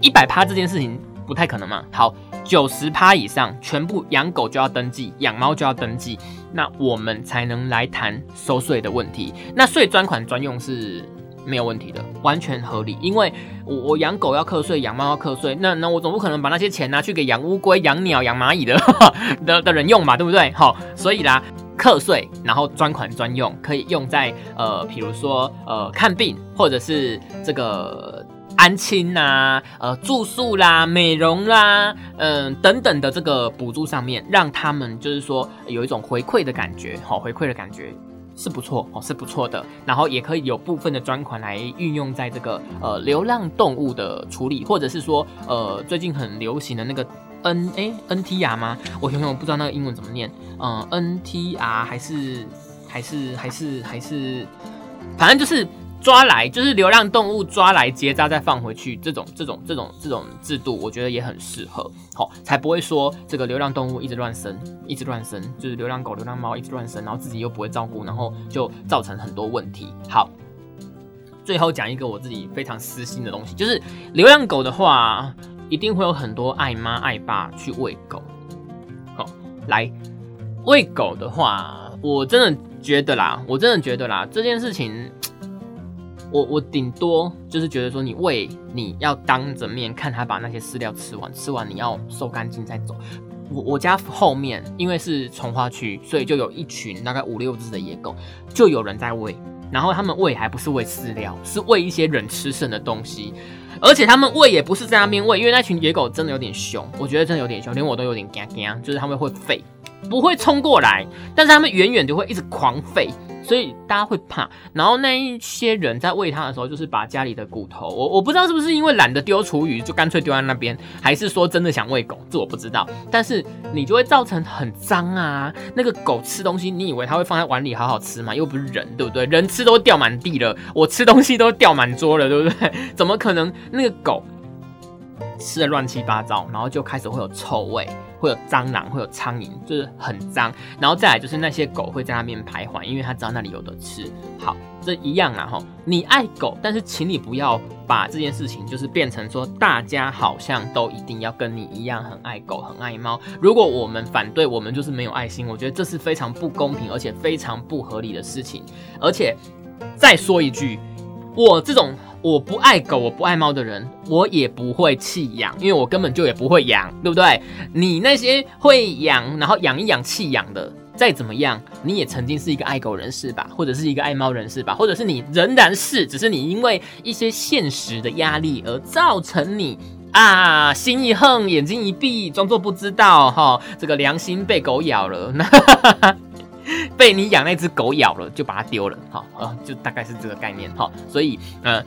一百趴这件事情不太可能嘛。好，九十趴以上，全部养狗就要登记，养猫就要登记，那我们才能来谈收税的问题。那税专款专用是没有问题的，完全合理。因为我我养狗要课税，养猫要课税，那那我总不可能把那些钱拿去给养乌龟、养鸟、养蚂蚁的 的的人用嘛，对不对？好，所以啦。课税，然后专款专用，可以用在呃，比如说呃看病，或者是这个安亲呐，呃住宿啦、美容啦，嗯等等的这个补助上面，让他们就是说有一种回馈的感觉，好回馈的感觉是不错哦，是不错的。然后也可以有部分的专款来运用在这个呃流浪动物的处理，或者是说呃最近很流行的那个。N 哎，N T R 吗？我想想，我不知道那个英文怎么念。嗯，N T R 还是还是还是还是，反正就是抓来，就是流浪动物抓来结扎再放回去，这种这种这种这种制度，我觉得也很适合，好，才不会说这个流浪动物一直乱生，一直乱生，就是流浪狗、流浪猫一直乱生，然后自己又不会照顾，然后就造成很多问题。好，最后讲一个我自己非常私心的东西，就是流浪狗的话。一定会有很多爱妈爱爸去喂狗，好，来喂狗的话，我真的觉得啦，我真的觉得啦，这件事情，我我顶多就是觉得说，你喂你要当着面看他把那些饲料吃完，吃完你要收干净再走。我我家后面因为是从化区，所以就有一群大概五六只的野狗，就有人在喂，然后他们喂还不是喂饲料，是喂一些人吃剩的东西。而且他们喂也不是在那边喂，因为那群野狗真的有点凶，我觉得真的有点凶，连我都有点惊惊，就是他们会吠，不会冲过来，但是他们远远就会一直狂吠。所以大家会怕，然后那一些人在喂它的时候，就是把家里的骨头，我我不知道是不是因为懒得丢厨余，就干脆丢在那边，还是说真的想喂狗，这我不知道。但是你就会造成很脏啊，那个狗吃东西，你以为它会放在碗里好好吃吗？又不是人，对不对？人吃都掉满地了，我吃东西都掉满桌了，对不对？怎么可能那个狗吃的乱七八糟，然后就开始会有臭味？会有蟑螂，会有苍蝇，就是很脏。然后再来就是那些狗会在那边徘徊，因为它知道那里有的吃。好，这一样啊吼。你爱狗，但是请你不要把这件事情就是变成说大家好像都一定要跟你一样很爱狗、很爱猫。如果我们反对，我们就是没有爱心。我觉得这是非常不公平，而且非常不合理的事情。而且再说一句，我这种。我不爱狗，我不爱猫的人，我也不会弃养，因为我根本就也不会养，对不对？你那些会养，然后养一养弃养的，再怎么样，你也曾经是一个爱狗人士吧，或者是一个爱猫人士吧，或者是你仍然是，只是你因为一些现实的压力而造成你啊心一横，眼睛一闭，装作不知道哈，这个良心被狗咬了，被你养那只狗咬了，就把它丢了，哈，呃，就大概是这个概念哈，所以呃。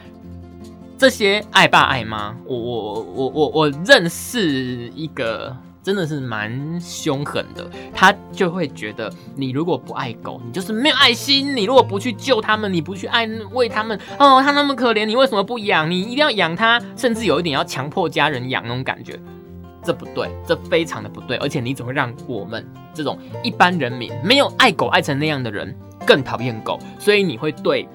这些爱爸爱妈，我我我我我认识一个真的是蛮凶狠的，他就会觉得你如果不爱狗，你就是没有爱心；你如果不去救他们，你不去爱喂他们，哦，他那么可怜，你为什么不养？你一定要养他，甚至有一点要强迫家人养那种感觉，这不对，这非常的不对，而且你只会让我们这种一般人民没有爱狗爱成那样的人更讨厌狗，所以你会对。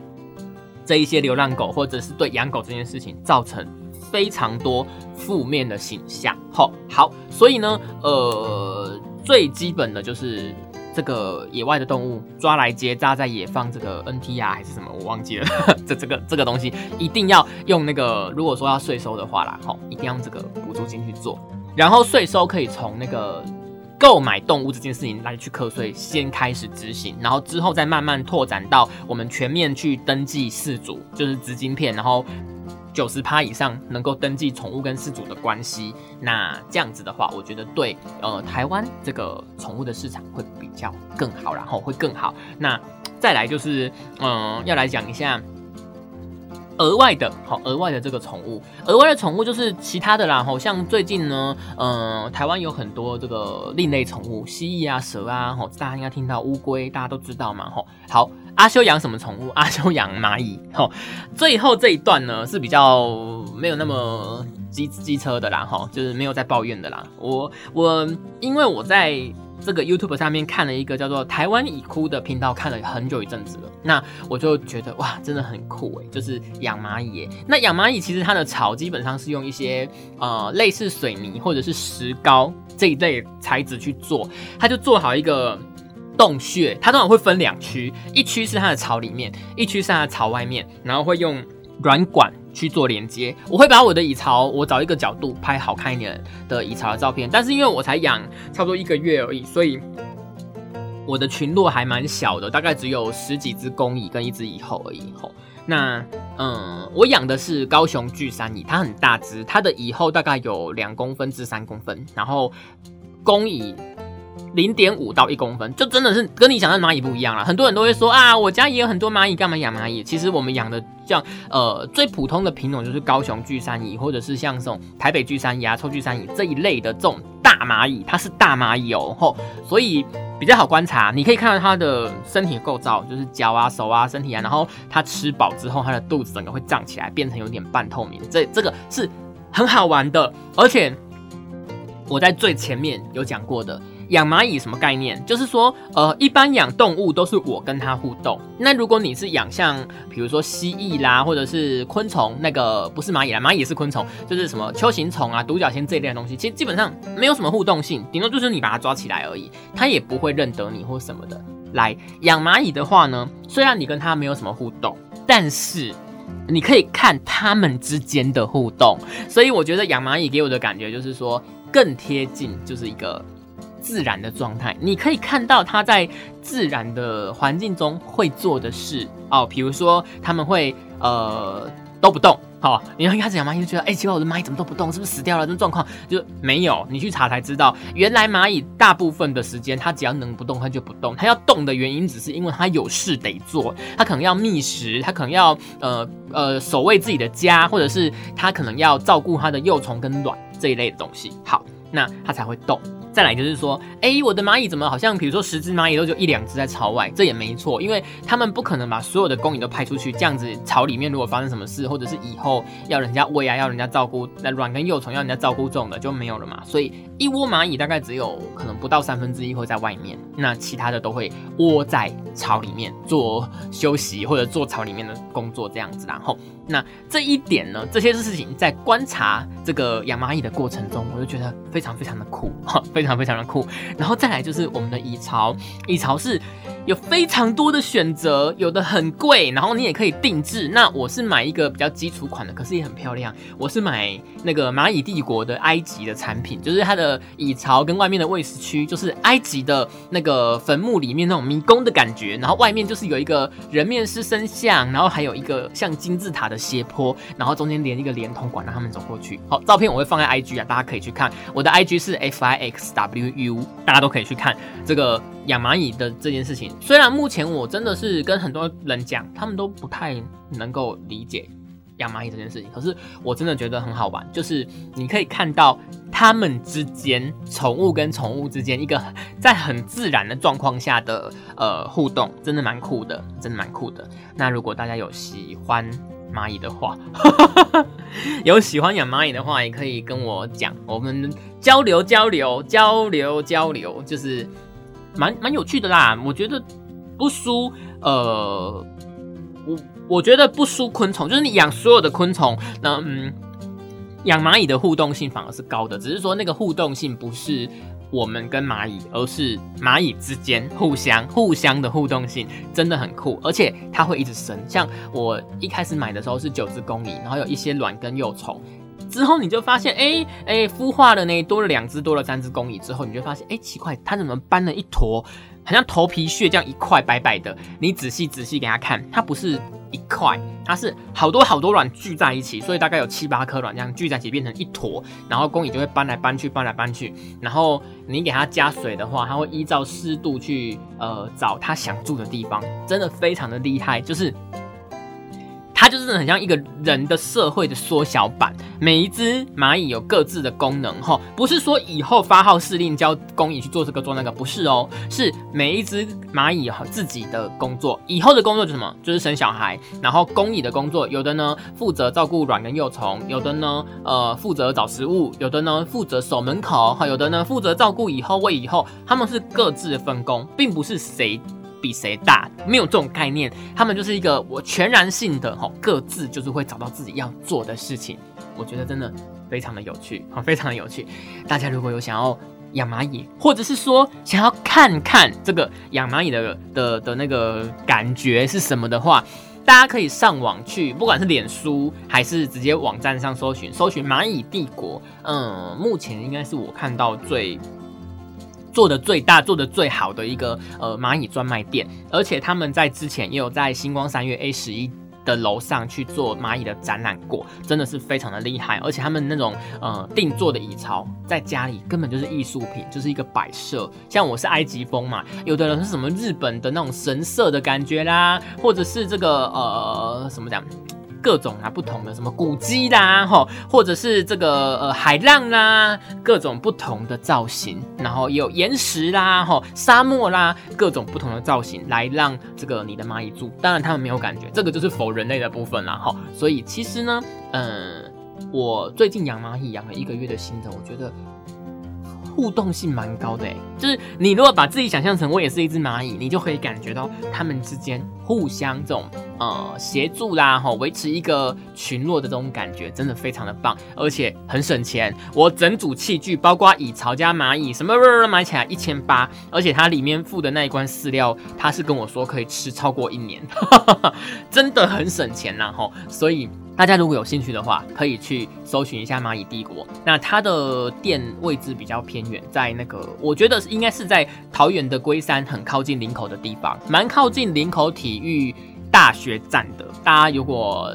这一些流浪狗，或者是对养狗这件事情造成非常多负面的形象。好，好，所以呢，呃，最基本的就是这个野外的动物抓来结扎再野放，这个 NT 啊还是什么，我忘记了。这这个这个东西一定要用那个，如果说要税收的话啦，好，一定要用这个补助金去做。然后税收可以从那个。购买动物这件事情来去课税，先开始执行，然后之后再慢慢拓展到我们全面去登记饲主，就是资金片，然后九十趴以上能够登记宠物跟饲主的关系。那这样子的话，我觉得对呃台湾这个宠物的市场会比较更好，然后会更好。那再来就是嗯要来讲一下。额外的，好，额外的这个宠物，额外的宠物就是其他的啦，好像最近呢，嗯，台湾有很多这个另类宠物，蜥蜴啊、蛇啊，吼，大家应该听到乌龟，大家都知道嘛，吼，好，阿修养什么宠物？阿修养蚂蚁，吼，最后这一段呢是比较没有那么机机车的啦，吼，就是没有在抱怨的啦，我我因为我在。这个 YouTube 上面看了一个叫做“台湾已哭”的频道，看了很久一阵子了。那我就觉得哇，真的很酷诶，就是养蚂蚁。那养蚂蚁其实它的巢基本上是用一些呃类似水泥或者是石膏这一类材质去做，它就做好一个洞穴。它通常会分两区，一区是它的巢里面，一区是它的巢外面，然后会用软管。去做连接，我会把我的蚁巢，我找一个角度拍好看一点的蚁巢的照片。但是因为我才养差不多一个月而已，所以我的群落还蛮小的，大概只有十几只公蚁跟一只蚁后而已。吼，那嗯，我养的是高雄巨山蚁，它很大只，它的蚁后大概有两公分至三公分，然后公蚁。零点五到一公分，就真的是跟你想的蚂蚁不一样了。很多人都会说啊，我家也有很多蚂蚁，干嘛养蚂蚁？其实我们养的像呃最普通的品种就是高雄巨山蚁，或者是像这种台北巨山蚁啊、臭巨山蚁这一类的这种大蚂蚁，它是大蚂蚁哦，吼，所以比较好观察。你可以看到它的身体构造，就是脚啊、手啊、身体啊，然后它吃饱之后，它的肚子整个会胀起来，变成有点半透明。这这个是很好玩的，而且我在最前面有讲过的。养蚂蚁什么概念？就是说，呃，一般养动物都是我跟它互动。那如果你是养像，比如说蜥蜴啦，或者是昆虫，那个不是蚂蚁啦，蚂蚁是昆虫，就是什么秋行虫啊、独角仙这一类的东西，其实基本上没有什么互动性，顶多就是你把它抓起来而已，它也不会认得你或什么的。来养蚂蚁的话呢，虽然你跟它没有什么互动，但是你可以看它们之间的互动。所以我觉得养蚂蚁给我的感觉就是说，更贴近就是一个。自然的状态，你可以看到它在自然的环境中会做的事哦，比如说他们会呃都不动，好，你一开始养蚂蚁就觉得，哎，奇怪，我的蚂蚁怎么都不动，是不是死掉了？这种状况就没有，你去查才知道，原来蚂蚁大部分的时间，它只要能不动，它就不动。它要动的原因，只是因为它有事得做，它可能要觅食，它可能要呃呃守卫自己的家，或者是它可能要照顾它的幼虫跟卵这一类的东西。好，那它才会动。再来就是说，哎，我的蚂蚁怎么好像，比如说十只蚂蚁都就一两只在巢外，这也没错，因为他们不可能把所有的工蚁都派出去，这样子巢里面如果发生什么事，或者是以后要人家喂啊，要人家照顾，那卵跟幼虫要人家照顾这种的就没有了嘛。所以一窝蚂蚁大概只有可能不到三分之一会在外面，那其他的都会窝在巢里面做休息或者做巢里面的工作这样子。然后，那这一点呢，这些事情在观察这个养蚂蚁的过程中，我就觉得非常非常的酷，哈，非常非常的酷，然后再来就是我们的蚁巢，蚁巢是有非常多的选择，有的很贵，然后你也可以定制。那我是买一个比较基础款的，可是也很漂亮。我是买那个蚂蚁帝国的埃及的产品，就是它的蚁巢跟外面的喂食区，就是埃及的那个坟墓里面那种迷宫的感觉。然后外面就是有一个人面狮身像，然后还有一个像金字塔的斜坡，然后中间连一个连通管让他们走过去。好，照片我会放在 IG 啊，大家可以去看。我的 IG 是 F I X W U，大家都可以去看这个养蚂蚁的这件事情。虽然目前我真的是跟很多人讲，他们都不太能够理解养蚂蚁这件事情，可是我真的觉得很好玩，就是你可以看到他们之间宠物跟宠物之间一个在很自然的状况下的呃互动，真的蛮酷的，真的蛮酷的。那如果大家有喜欢蚂蚁的话，有喜欢养蚂蚁的话，也可以跟我讲，我们交流交流交流交流，就是。蛮蛮有趣的啦，我觉得不输呃，我我觉得不输昆虫，就是你养所有的昆虫，那嗯，养蚂蚁的互动性反而是高的，只是说那个互动性不是我们跟蚂蚁，而是蚂蚁之间互相互相的互动性真的很酷，而且它会一直生。像我一开始买的时候是九只公蚁，然后有一些卵跟幼虫。之后你就发现，哎哎，孵化了呢，多了两只，多了三只公蚁。之后你就发现，哎，奇怪，它怎么搬了一坨，好像头皮屑这样一块白白的。你仔细仔细给它看，它不是一块，它是好多好多卵聚在一起，所以大概有七八颗卵这样聚在一起变成一坨，然后工蚁就会搬来搬去，搬来搬去。然后你给它加水的话，它会依照湿度去呃找它想住的地方，真的非常的厉害，就是。它就是很像一个人的社会的缩小版，每一只蚂蚁有各自的功能哈，不是说以后发号施令教工蚁去做这个做那个，不是哦，是每一只蚂蚁和自己的工作，以后的工作是什么？就是生小孩，然后工蚁的工作，有的呢负责照顾卵跟幼虫，有的呢呃负责找食物，有的呢负责守门口，哈，有的呢负责照顾以后喂以后，他们是各自分工，并不是谁。比谁大没有这种概念，他们就是一个我全然性的哈，各自就是会找到自己要做的事情。我觉得真的非常的有趣，好，非常的有趣。大家如果有想要养蚂蚁，或者是说想要看看这个养蚂蚁的的的那个感觉是什么的话，大家可以上网去，不管是脸书还是直接网站上搜寻，搜寻蚂蚁帝国。嗯，目前应该是我看到最。做的最大、做的最好的一个呃蚂蚁专卖店，而且他们在之前也有在星光三月 A 十一的楼上去做蚂蚁的展览过，真的是非常的厉害。而且他们那种呃定做的蚁巢，在家里根本就是艺术品，就是一个摆设。像我是埃及风嘛，有的人是什么日本的那种神社的感觉啦，或者是这个呃什么讲？各种啊，不同的什么古迹啦，吼，或者是这个呃海浪啦，各种不同的造型，然后有岩石啦，吼，沙漠啦，各种不同的造型来让这个你的蚂蚁住。当然他们没有感觉，这个就是否人类的部分啦，吼。所以其实呢，嗯，我最近养蚂蚁养了一个月的心得，我觉得。互动性蛮高的诶，就是你如果把自己想象成我也是一只蚂蚁，你就可以感觉到它们之间互相这种呃协助啦，哈，维持一个群落的这种感觉，真的非常的棒，而且很省钱。我整组器具包括蚁巢加蚂蚁什么买起来一千八，而且它里面附的那一罐饲料，它是跟我说可以吃超过一年，真的很省钱呐，哈，所以。大家如果有兴趣的话，可以去搜寻一下蚂蚁帝国。那它的店位置比较偏远，在那个我觉得应该是在桃园的龟山，很靠近林口的地方，蛮靠近林口体育大学站的。大家如果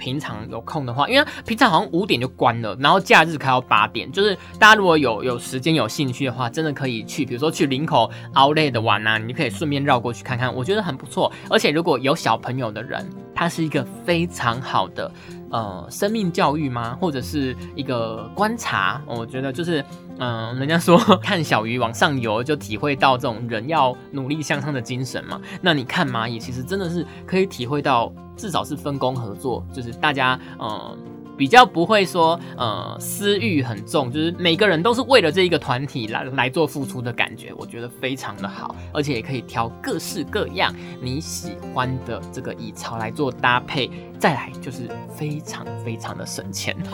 平常有空的话，因为平常好像五点就关了，然后假日开到八点。就是大家如果有有时间有兴趣的话，真的可以去，比如说去林口 Outlet 的玩啊，你可以顺便绕过去看看，我觉得很不错。而且如果有小朋友的人，它是一个非常好的呃生命教育吗？或者是一个观察？我觉得就是。嗯，人家说 看小鱼往上游，就体会到这种人要努力向上的精神嘛。那你看蚂蚁，其实真的是可以体会到，至少是分工合作，就是大家嗯比较不会说呃私欲很重，就是每个人都是为了这一个团体来来做付出的感觉，我觉得非常的好，而且也可以挑各式各样你喜欢的这个蚁巢来做搭配，再来就是非常非常的省钱。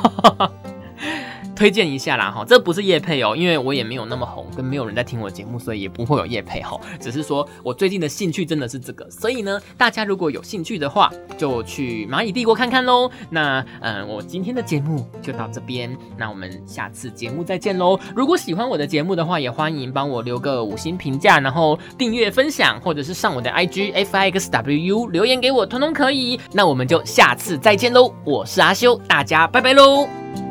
推荐一下啦哈，这不是叶配哦，因为我也没有那么红，跟没有人在听我节目，所以也不会有叶配哈。只是说我最近的兴趣真的是这个，所以呢，大家如果有兴趣的话，就去蚂蚁帝国看看喽。那嗯，我今天的节目就到这边，那我们下次节目再见喽。如果喜欢我的节目的话，也欢迎帮我留个五星评价，然后订阅、分享，或者是上我的 IG F I X W U 留言给我，通通可以。那我们就下次再见喽，我是阿修，大家拜拜喽。